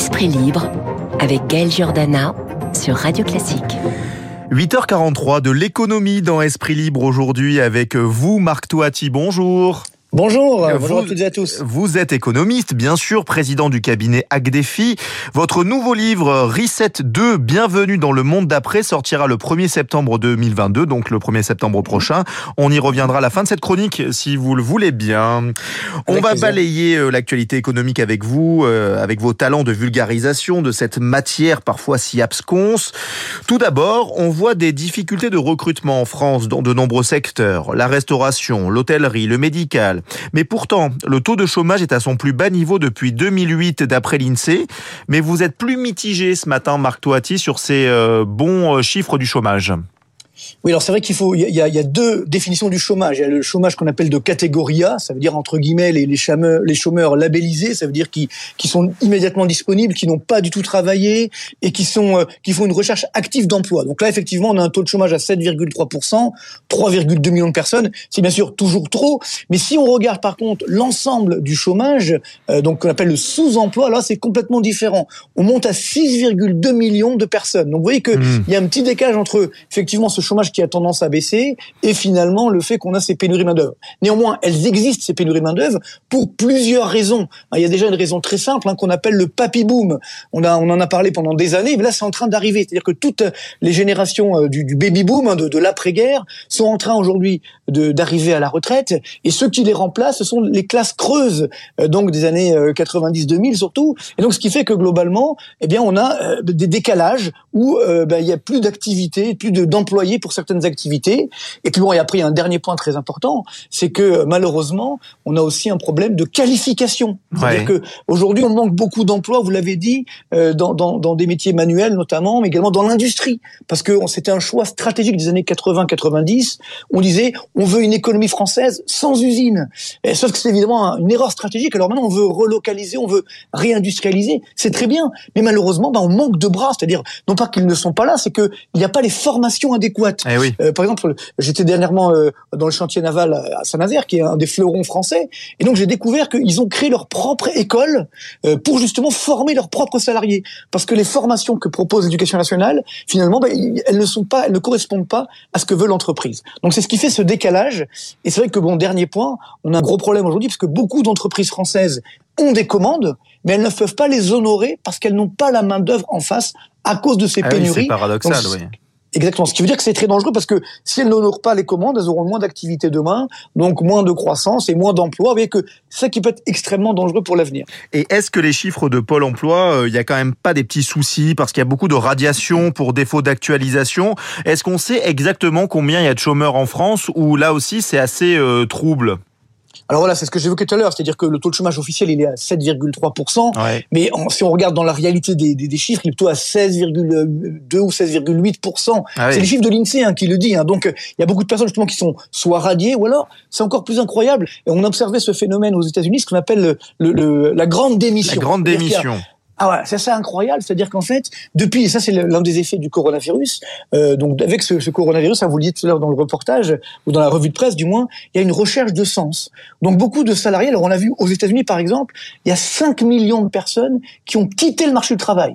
Esprit libre avec Gaël Giordana sur Radio Classique. 8h43 de l'économie dans Esprit libre aujourd'hui avec vous Marc Toati. Bonjour. Bonjour, vous, bonjour à toutes et à tous. Vous êtes économiste, bien sûr, président du cabinet AgDefi. Votre nouveau livre Reset 2, Bienvenue dans le monde d'après, sortira le 1er septembre 2022, donc le 1er septembre prochain. On y reviendra à la fin de cette chronique, si vous le voulez bien. On va balayer euh, l'actualité économique avec vous, euh, avec vos talents de vulgarisation de cette matière parfois si absconce. Tout d'abord, on voit des difficultés de recrutement en France dans de nombreux secteurs. La restauration, l'hôtellerie, le médical, mais pourtant, le taux de chômage est à son plus bas niveau depuis 2008 d'après l'INSEE. Mais vous êtes plus mitigé ce matin, Marc Toati, sur ces euh, bons euh, chiffres du chômage. Oui, alors c'est vrai qu'il faut, il y, a, deux définitions du chômage. Il y a le chômage qu'on appelle de catégorie A, ça veut dire entre guillemets les, les, chômeurs, les chômeurs labellisés, ça veut dire qui, qui sont immédiatement disponibles, qui n'ont pas du tout travaillé et qui sont, euh, qui font une recherche active d'emploi. Donc là, effectivement, on a un taux de chômage à 7,3%, 3,2 millions de personnes. C'est bien sûr toujours trop, mais si on regarde par contre l'ensemble du chômage, euh, donc qu'on appelle le sous-emploi, là c'est complètement différent. On monte à 6,2 millions de personnes. Donc vous voyez que mmh. il y a un petit décalage entre effectivement ce chômage qui a tendance à baisser et finalement le fait qu'on a ces pénuries main-d'œuvre. Néanmoins, elles existent ces pénuries main-d'œuvre pour plusieurs raisons. Il y a déjà une raison très simple hein, qu'on appelle le papy boom. On a on en a parlé pendant des années, mais là c'est en train d'arriver. C'est-à-dire que toutes les générations euh, du, baby boom hein, de, de l'après-guerre sont en train aujourd'hui d'arriver à la retraite et ceux qui les remplacent ce sont les classes creuses euh, donc des années 90-2000 euh, surtout. Et donc ce qui fait que globalement, eh bien on a des décalages où ben, il y a plus d'activité, plus d'employés pour certaines activités. Et puis bon, et après, il y a un dernier point très important, c'est que malheureusement, on a aussi un problème de qualification. C'est-à-dire que aujourd'hui, on manque beaucoup d'emplois, vous l'avez dit, euh, dans, dans, dans, des métiers manuels notamment, mais également dans l'industrie, parce que c'était un choix stratégique des années 80-90. On disait, on veut une économie française sans usine. Et, sauf que c'est évidemment une erreur stratégique. Alors maintenant, on veut relocaliser, on veut réindustrialiser. C'est très bien, mais malheureusement, ben, on manque de bras. C'est-à-dire, non pas qu'ils ne sont pas là, c'est qu'il n'y a pas les formations adéquates. Eh oui. Euh, par exemple, j'étais dernièrement euh, dans le chantier naval à Saint-Nazaire, qui est un des fleurons français, et donc j'ai découvert qu'ils ont créé leur propre école euh, pour justement former leurs propres salariés, parce que les formations que propose l'éducation nationale, finalement, ben, elles ne sont pas, elles ne correspondent pas à ce que veut l'entreprise. Donc c'est ce qui fait ce décalage. Et c'est vrai que bon, dernier point, on a un gros problème aujourd'hui parce que beaucoup d'entreprises françaises ont des commandes, mais elles ne peuvent pas les honorer parce qu'elles n'ont pas la main d'œuvre en face à cause de ces ah pénuries. Oui, c'est paradoxal, oui. Exactement. Ce qui veut dire que c'est très dangereux parce que si elles n'honorent pas les commandes, elles auront moins d'activité demain, donc moins de croissance et moins d'emplois. Vous voyez que ça qui peut être extrêmement dangereux pour l'avenir. Et est-ce que les chiffres de Pôle emploi, euh, il y a quand même pas des petits soucis parce qu'il y a beaucoup de radiation pour défaut d'actualisation? Est-ce qu'on sait exactement combien il y a de chômeurs en France ou là aussi c'est assez euh, trouble? Alors voilà, c'est ce que j'évoquais tout à l'heure, c'est-à-dire que le taux de chômage officiel, il est à 7,3%, mais si on regarde dans la réalité des, des, des chiffres, il est plutôt à 16,2 ou 16,8%. Ah c'est les chiffres de l'INSEE hein, qui le dit. Hein. Donc il y a beaucoup de personnes justement qui sont soit radiées, ou alors, c'est encore plus incroyable, et on observait ce phénomène aux États-Unis, ce qu'on appelle le, le, la grande démission. La grande démission. Ah ouais, c'est ça incroyable, c'est-à-dire qu'en fait, depuis, et ça c'est l'un des effets du coronavirus, euh, donc avec ce, ce coronavirus, ça vous le dites tout à l'heure dans le reportage, ou dans la revue de presse du moins, il y a une recherche de sens. Donc beaucoup de salariés, alors on a vu aux États-Unis par exemple, il y a 5 millions de personnes qui ont quitté le marché du travail.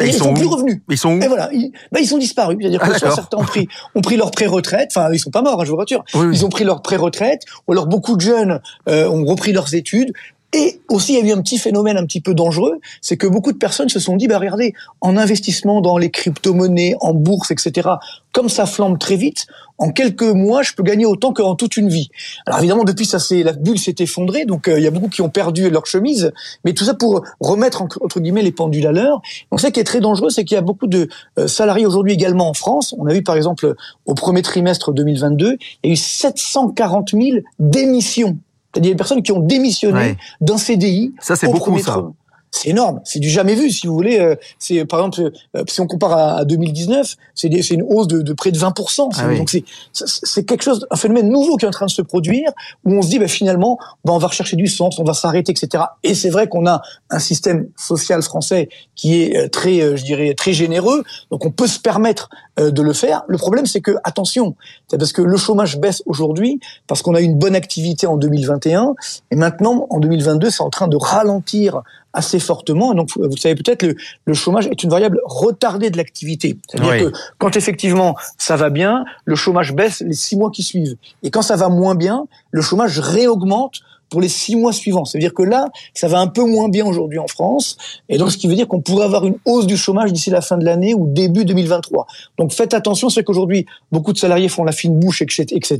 ils, ils, sont, plus revenus. Ils sont où Et voilà, ils, bah, ils sont disparus. C'est-à-dire que ah, certains ont pris, ont pris leur pré-retraite. Enfin, ils sont pas morts, hein, je vous rassure. Ils ont pris leur pré-retraite. Ou alors beaucoup de jeunes euh, ont repris leurs études. Et aussi, il y a eu un petit phénomène un petit peu dangereux, c'est que beaucoup de personnes se sont dit, bah regardez, en investissement dans les crypto-monnaies, en bourse, etc., comme ça flambe très vite, en quelques mois, je peux gagner autant qu'en toute une vie. Alors évidemment, depuis ça, la bulle s'est effondrée, donc euh, il y a beaucoup qui ont perdu leur chemise, mais tout ça pour remettre entre, guillemets les pendules à l'heure. Donc ça qui est très dangereux, c'est qu'il y a beaucoup de euh, salariés aujourd'hui également en France. On a vu par exemple au premier trimestre 2022, il y a eu 740 000 démissions c'est-à-dire des personnes qui ont démissionné d'un CDI. Ça, c'est beaucoup, ça. C'est énorme, c'est du jamais vu, si vous voulez. Euh, c'est par exemple, euh, si on compare à 2019, c'est une hausse de, de, près de 20%. Ah donc c'est c'est quelque chose, un phénomène nouveau qui est en train de se produire, où on se dit, bah, finalement, bah, on va rechercher du sens, on va s'arrêter, etc. Et c'est vrai qu'on a un système social français qui est euh, très, je dirais, très généreux, donc on peut se permettre de le faire. Le problème, c'est que attention, c'est parce que le chômage baisse aujourd'hui parce qu'on a eu une bonne activité en 2021, et maintenant en 2022, c'est en train de ralentir assez fortement. Donc, vous savez peut-être, le, le chômage est une variable retardée de l'activité. C'est-à-dire que quand effectivement ça va bien, le chômage baisse les six mois qui suivent. Et quand ça va moins bien, le chômage réaugmente pour les six mois suivants. C'est-à-dire que là, ça va un peu moins bien aujourd'hui en France, et donc ce qui veut dire qu'on pourrait avoir une hausse du chômage d'ici la fin de l'année ou début 2023. Donc faites attention, c'est qu'aujourd'hui, beaucoup de salariés font la fine bouche, etc.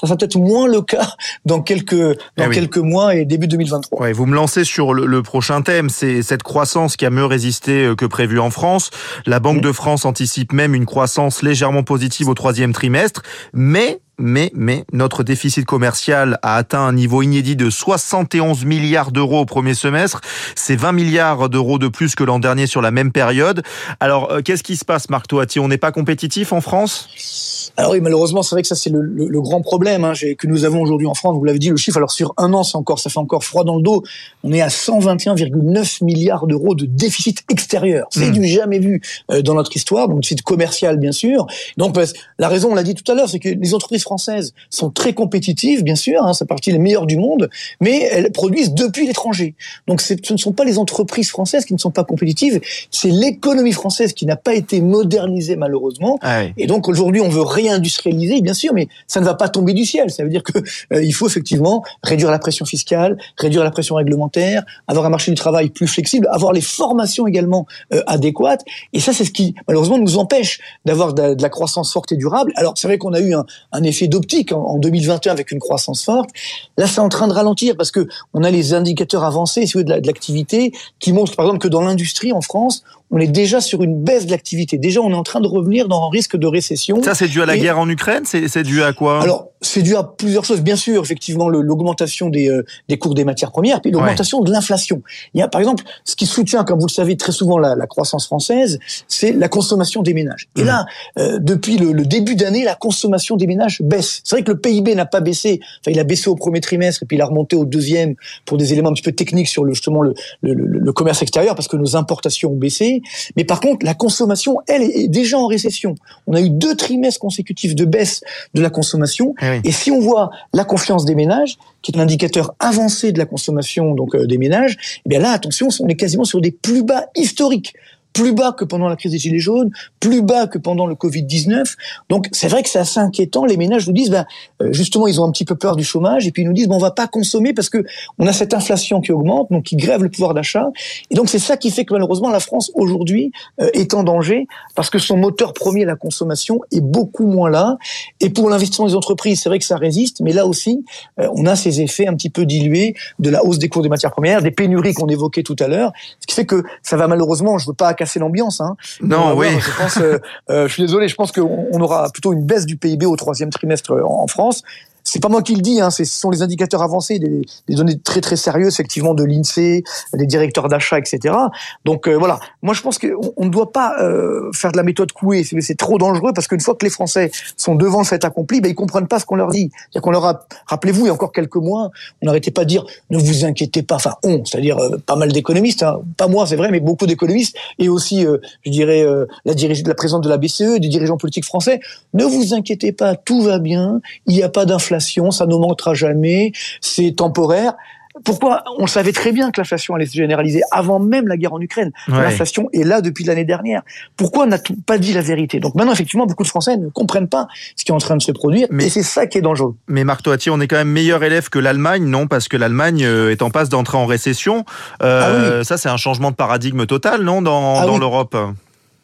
Ça sera peut-être moins le cas dans quelques, dans eh quelques mois et début 2023. Ouais, vous me lancez sur le, le prochain thème, c'est cette croissance qui a mieux résisté euh, que prévu en France. La Banque de France anticipe même une croissance légèrement positive au troisième trimestre, mais mais, mais notre déficit commercial a atteint un niveau inédit de 71 milliards d'euros au premier semestre. C'est 20 milliards d'euros de plus que l'an dernier sur la même période. Alors, euh, qu'est-ce qui se passe, Marc Toati On n'est pas compétitif en France? Alors oui, malheureusement, c'est vrai que ça c'est le, le, grand problème hein, que nous avons aujourd'hui en France. Vous l'avez dit, le chiffre. Alors sur un an, c'est encore, ça fait encore froid dans le dos. On est à 121,9 milliards d'euros de déficit extérieur. C'est hmm. du jamais vu euh, dans notre histoire. Donc déficit commercial, bien sûr. Donc la raison, on l'a dit tout à l'heure, c'est que les entreprises françaises sont très compétitives, bien sûr. Hein, c'est partie les meilleures du monde, mais elles produisent depuis l'étranger. Donc ce ne sont pas les entreprises françaises qui ne sont pas compétitives, c'est l'économie française qui n'a pas été modernisée malheureusement. Ah Et donc aujourd'hui, on veut rien industrialisé, bien sûr, mais ça ne va pas tomber du ciel. Ça veut dire que euh, il faut effectivement réduire la pression fiscale, réduire la pression réglementaire, avoir un marché du travail plus flexible, avoir les formations également euh, adéquates. Et ça, c'est ce qui malheureusement nous empêche d'avoir de, la croissance forte et durable. Alors c'est vrai qu'on a eu un, un effet d'optique en, en, 2021 avec une croissance forte. Là, c'est en train de ralentir parce que on a les indicateurs avancés, si de l'activité, qui montrent par exemple que dans l'industrie en France, on est déjà sur une baisse de l'activité. Déjà, on est en train de revenir dans un risque de récession. Ça, c'est dû à la guerre en Ukraine C'est dû à quoi? Alors, c'est dû à plusieurs choses. Bien sûr, effectivement, l'augmentation des, euh, des cours des matières premières, puis l'augmentation de l'inflation. Il y a, par exemple, ce qui soutient, comme vous le savez très souvent, la, la croissance française, c'est la consommation des ménages. Et mmh. là, euh, depuis le, début d'année, la consommation des ménages baisse. C'est vrai que le PIB n'a pas baissé. Enfin, il a baissé au premier trimestre et puis il a remonté au deuxième pour des éléments un petit peu techniques sur le, justement le, le, le commerce extérieur parce que nos importations ont baissé. Mais par contre, la consommation, elle, est déjà en récession. On a eu deux trimestres consécutifs de baisse de la consommation. Eh et si on voit la confiance des ménages, qui est un indicateur avancé de la consommation donc euh, des ménages, eh bien là, attention, on est quasiment sur des plus bas historiques plus bas que pendant la crise des Gilets jaunes, plus bas que pendant le Covid-19. Donc c'est vrai que c'est assez inquiétant. Les ménages nous disent, ben, euh, justement, ils ont un petit peu peur du chômage, et puis ils nous disent, bon, on va pas consommer parce que on a cette inflation qui augmente, donc qui grève le pouvoir d'achat. Et donc c'est ça qui fait que malheureusement la France aujourd'hui euh, est en danger parce que son moteur premier, la consommation, est beaucoup moins là. Et pour l'investissement des entreprises, c'est vrai que ça résiste, mais là aussi, euh, on a ces effets un petit peu dilués de la hausse des cours des matières premières, des pénuries qu'on évoquait tout à l'heure, ce qui fait que ça va malheureusement, je veux pas l'ambiance. Hein. Non, oui. je pense, euh, euh, je suis désolé, je pense qu'on aura plutôt une baisse du PIB au troisième trimestre en France c'est pas moi qui le dis, hein, ce sont les indicateurs avancés, des, des, données très très sérieuses effectivement de l'Insee, des directeurs d'achat, etc. Donc euh, voilà, moi je pense qu'on on ne doit pas euh, faire de la méthode couée, c'est trop dangereux parce qu'une fois que les Français sont devant le fait accompli, ben ils comprennent pas ce qu'on leur dit. C'est-à-dire qu'on leur a, rappelez-vous, il y a encore quelques mois, on n'arrêtait pas de dire ne vous inquiétez pas, enfin on, c'est-à-dire euh, pas mal d'économistes, hein, pas moi c'est vrai, mais beaucoup d'économistes et aussi, je dirais la, la présidente de la BCE, des dirigeants politiques français, ne vous inquiétez pas, tout va bien, il n'y a pas d'inflation ça ne manquera jamais, c'est temporaire. Pourquoi On savait très bien que l'inflation allait se généraliser avant même la guerre en Ukraine. L'inflation est là depuis l'année dernière. Pourquoi n'a-t-on pas dit la vérité? Donc maintenant, effectivement, beaucoup de Français ne comprennent pas ce qui est en train de se produire, mais, et c'est ça qui est dangereux. Mais Marc Toati, on est quand même meilleur élève que l'Allemagne, non? Parce que l'Allemagne euh, est en passe d'entrer en récession. Euh, ah ça, c'est un changement de paradigme total, non, dans, ah dans l'Europe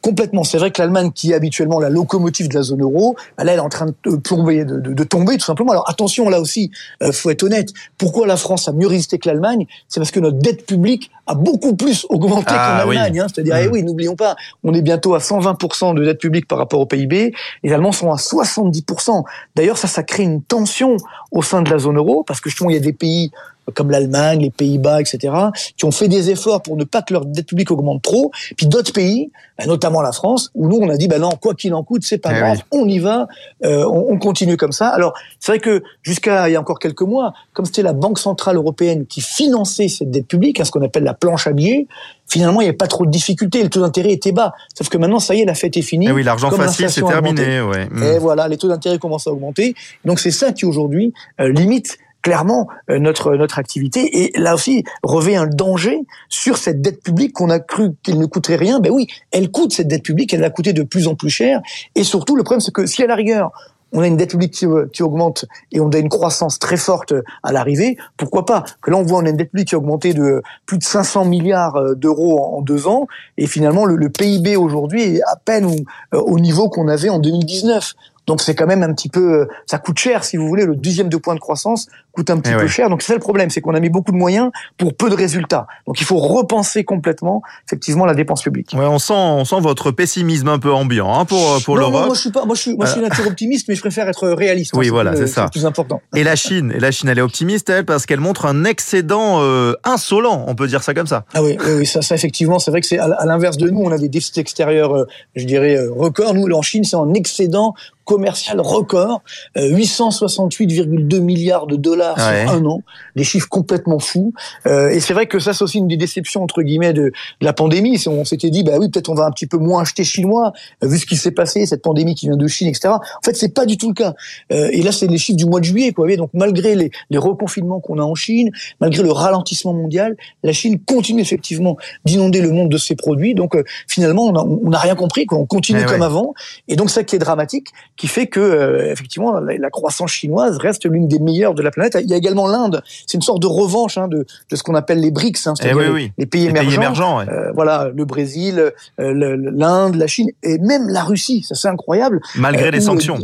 Complètement. C'est vrai que l'Allemagne, qui est habituellement la locomotive de la zone euro, bah là, elle est en train de plomber, de, de, de tomber tout simplement. Alors attention, là aussi, euh, faut être honnête. Pourquoi la France a mieux résisté que l'Allemagne? C'est parce que notre dette publique a beaucoup plus augmenté ah, qu'en Allemagne. Hein. C'est-à-dire, eh mmh. oui, n'oublions pas, on est bientôt à 120% de dette publique par rapport au PIB. Les Allemands sont à 70%. D'ailleurs, ça, ça crée une tension au sein de la zone euro parce que justement, il y a des pays comme l'Allemagne, les Pays-Bas, etc., qui ont fait des efforts pour ne pas que leur dette publique augmente trop. Puis d'autres pays, bah, notamment la France, où nous on a dit bah non, quoi qu'il en coûte, c'est pas eh grave, on y va, euh, on, continue comme ça. Alors c'est vrai que jusqu'à il y a encore quelques mois, comme c'était la Banque centrale européenne qui finançait cette dette publique, hein, ce qu'on appelle la planche à billets, finalement il n'y avait pas trop de difficultés, le taux d'intérêt était bas. Sauf que maintenant ça y est, la fête est finie. Eh oui, l'argent facile c'est terminé. Ouais. Et mm. voilà, les taux d'intérêt commencent à augmenter. Donc c'est ça qui aujourd'hui euh, limite clairement notre notre activité. Et là aussi revêt un danger sur cette dette publique qu'on a cru qu'elle ne coûterait rien. Ben oui, elle coûte cette dette publique, elle va coûter de plus en plus cher. Et surtout, le problème, c'est que si à la rigueur on a une dette publique qui, augmente et on a une croissance très forte à l'arrivée, pourquoi pas Que là, on voit on a une dette publique qui a augmenté de plus de 500 milliards euh, d'euros en deux ans, et finalement, le, PIB aujourd'hui est à peine au, au niveau qu'on avait en 2019. Donc c'est quand même un petit peu, euh, ça coûte cher si vous voulez. Le deuxième de point de croissance coûte un petit eh peu cher. Donc c'est ça le problème, c'est qu'on a mis beaucoup de moyens pour peu de résultats. Donc il faut repenser complètement effectivement la dépense publique. Ouais, on sent, on sent votre pessimisme un peu ambiant hein, pour euh, pour l'Europe. Moi je suis pas, moi je suis, moi je suis euh. nature optimiste, mais je préfère être réaliste. Oui, voilà, c'est ça. plus important. Et la Chine, et la Chine, elle est optimiste elle parce qu'elle montre un excédent insolent, on peut dire ça comme ça. Ah oui, oui, ça, ça effectivement, c'est vrai que c'est à l'inverse de nous, on a des déficits extérieurs, je dirais records. Nous, en Chine, c'est en excédent commercial record, 868,2 euh, milliards de dollars sur un an, des chiffres complètement fous. Euh, et c'est vrai que ça, c'est aussi une des déceptions entre guillemets de, la pandémie. On s'était dit, bah oui, peut-être on va un petit peu moins acheter chinois euh, vu ce qui s'est passé, cette pandémie qui vient de Chine, etc. En fait, c'est pas du tout le cas. et là, c'est les chiffres du mois de juillet, quoi. Donc, malgré les, les reconfinements qu'on a en Chine, malgré le ralentissement mondial, la Chine continue effectivement d'inonder le monde de ses produits. Donc, finalement, on n'a rien compris. Quoi. On continue eh comme avant. Et donc, ça qui est dramatique, qui fait que euh, effectivement la, croissance chinoise reste l'une des meilleures de la planète. Il y a également l'Inde. C'est une sorte de revanche hein, de, de, ce qu'on appelle les BRICS, hein, eh oui, les, pays émergents. euh, voilà, le Brésil, euh, l'Inde, la Chine et même la Russie. Ça c'est incroyable. Malgré les euh, sanctions.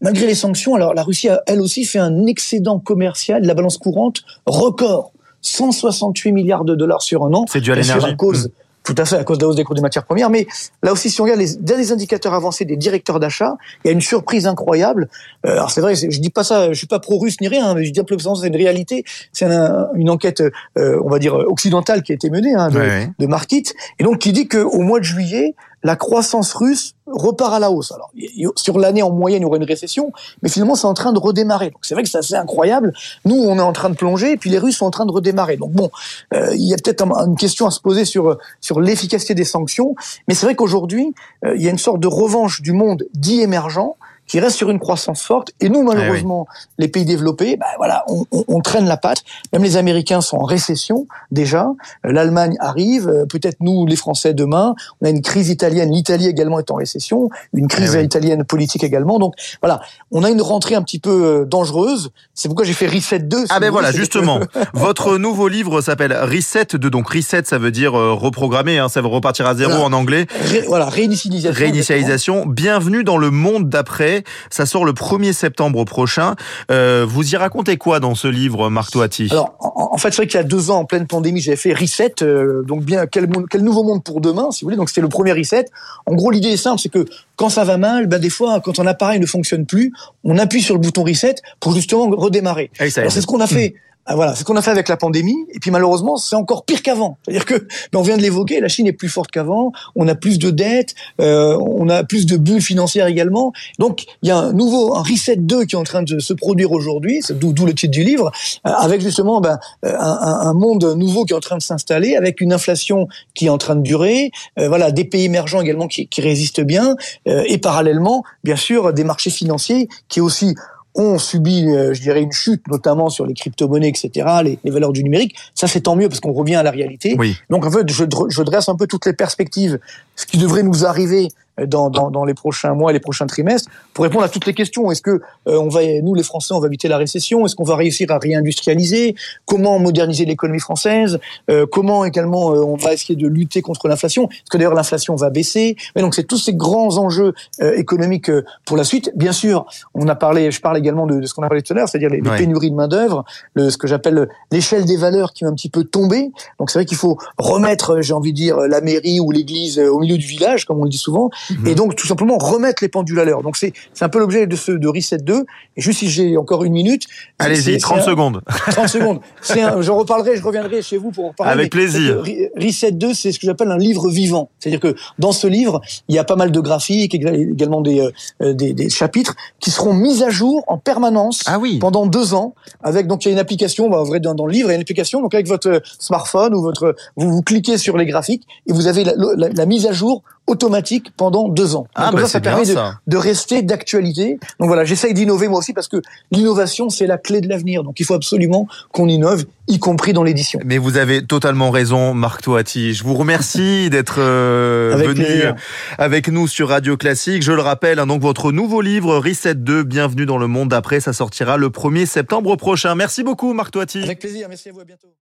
Malgré les sanctions, alors la Russie a elle aussi fait un excédent commercial la balance courante record. 168 milliards de dollars sur un an. C'est dû à l'énergie. cause tout à fait, à cause de la hausse des coûts des matières premières. Mais là aussi, si on regarde les derniers indicateurs avancés des directeurs d'achat, il y a une surprise incroyable. Euh, alors c'est vrai, je dis pas ça, je suis pas pro-russe ni rien, mais je dis simplement c'est une réalité. C'est une enquête, euh, on va dire occidentale, qui a été menée hein, de, de Markit, et donc qui dit qu'au mois de juillet, la croissance russe repart à la hausse. Alors, sur l'année en moyenne, il y aura une récession, mais finalement, c'est en train de redémarrer. Donc, c'est vrai que c'est assez incroyable. Nous, on est en train de plonger, et puis les Russes sont en train de redémarrer. Donc, bon, euh, il y a peut-être une question à se poser sur sur l'efficacité des sanctions, mais c'est vrai qu'aujourd'hui, euh, il y a une sorte de revanche du monde dit émergent qui reste sur une croissance forte. Et nous, eh malheureusement, les pays développés, ben voilà, on, on, on, traîne la patte. Même les Américains sont en récession déjà. Euh, L'Allemagne arrive. Euh, peut-être nous, les Français, demain. On a une crise italienne. L'Italie également est en récession. Une crise eh italienne politique également. Donc voilà, on a une rentrée un petit peu euh, dangereuse. C'est pourquoi j'ai fait Reset 2. ah ben voilà, justement. Votre nouveau livre s'appelle Reset 2. Donc Reset, ça veut dire reprogrammer. Hein, ça veut repartir à zéro en anglais. voilà, réinitialisation. Réinitialisation. Bienvenue dans le monde d'après. Ça sort le 1er septembre prochain. Euh, vous y racontez quoi dans ce livre, Marc Toati Alors, en, fait, c'est vrai qu'il y a deux ans, en pleine pandémie, j'avais fait Reset, euh, donc bien quel, quel nouveau monde pour demain, si vous voulez. Donc c'était le premier Reset. En gros, l'idée est simple, c'est que quand ça va mal, ben des fois, quand un appareil ne fonctionne plus, on appuie sur le bouton Reset pour justement redémarrer. c'est ce qu'on a fait. Ah, voilà, ce qu'on a fait avec la pandémie. Et puis malheureusement, c'est encore pire qu'avant. C'est-à-dire que, ben, on vient de l'évoquer, la Chine est plus forte qu'avant. On a plus de dettes, euh, on a plus de bulles financières également. Donc il y a un nouveau, un reset 2 qui est en train de se produire aujourd'hui, d'où le titre du livre, euh, avec justement ben, euh, un, un, monde nouveau qui est en train de s'installer, avec une inflation qui est en train de durer. Euh, voilà, des pays émergents également qui, qui résistent bien, et parallèlement, bien sûr, des marchés financiers qui aussi ont subi, euh, je dirais, une chute, notamment sur les crypto-monnaies, etc., les, les, valeurs du numérique. Ça, c'est tant mieux parce qu'on revient à la réalité. Oui. Donc, en fait, je, je, dresse un peu toutes les perspectives, ce qui devrait nous arriver dans, dans, dans, les prochains mois et les prochains trimestres pour répondre à toutes les questions. Est-ce que euh, on va, nous les Français, on va éviter la récession? Est-ce qu'on va réussir à réindustrialiser? Comment moderniser l'économie française? Euh, Comment également euh, on va essayer de lutter contre l'inflation? Est-ce que d'ailleurs l'inflation va baisser Mais donc c'est tous ces grands enjeux économiques pour la suite. Bien sûr, on a parlé, je parle également de, ce qu'on a parlé tout à l'heure, c'est-à-dire les, pénuries de main d'œuvre, ce que j'appelle l'échelle des valeurs qui va un petit peu tomber. Donc c'est vrai qu'il faut remettre, j'ai envie de dire, la mairie ou l'église au milieu du village, comme on le dit souvent, et mhm. donc tout simplement remettre les pendules à l'heure. Donc c'est c'est un peu l'objet de ce de Reset 2. Et juste si j'ai encore une minute, allez-y, 30 secondes. 30 secondes. C'est un, je reparlerai, je reviendrai chez vous pour en parler. Avec plaisir. Reset 2, c'est ce que j'appelle un livre vivant. C'est-à-dire que dans ce livre, il y a pas mal de graphiques, également des, euh, des, des chapitres qui seront mis à jour en permanence ah oui. pendant deux ans. Avec donc il y a une application, va vrai dans, dans le livre, il y a une application. Donc avec votre smartphone ou votre, vous vous cliquez sur les graphiques et vous avez la, la mise à jour automatique pendant deux ans. Ah, bah, ça, ça permet de, ça. de rester d'actualité. Donc voilà, j'essaye d'innover moi aussi parce que l'innovation, c'est la clé de l'avenir. Donc il faut absolument qu'on innove, y compris dans l'édition. Mais vous avez totalement raison, Marc Toati. Je vous remercie d'être euh, venu plaisir. avec nous sur Radio Classique. Je le rappelle, hein, donc votre nouveau livre Reset 2, Bienvenue dans le monde d'après, ça sortira le 1er septembre prochain. Merci beaucoup, Marc Toati. Avec plaisir, merci à vous, à bientôt.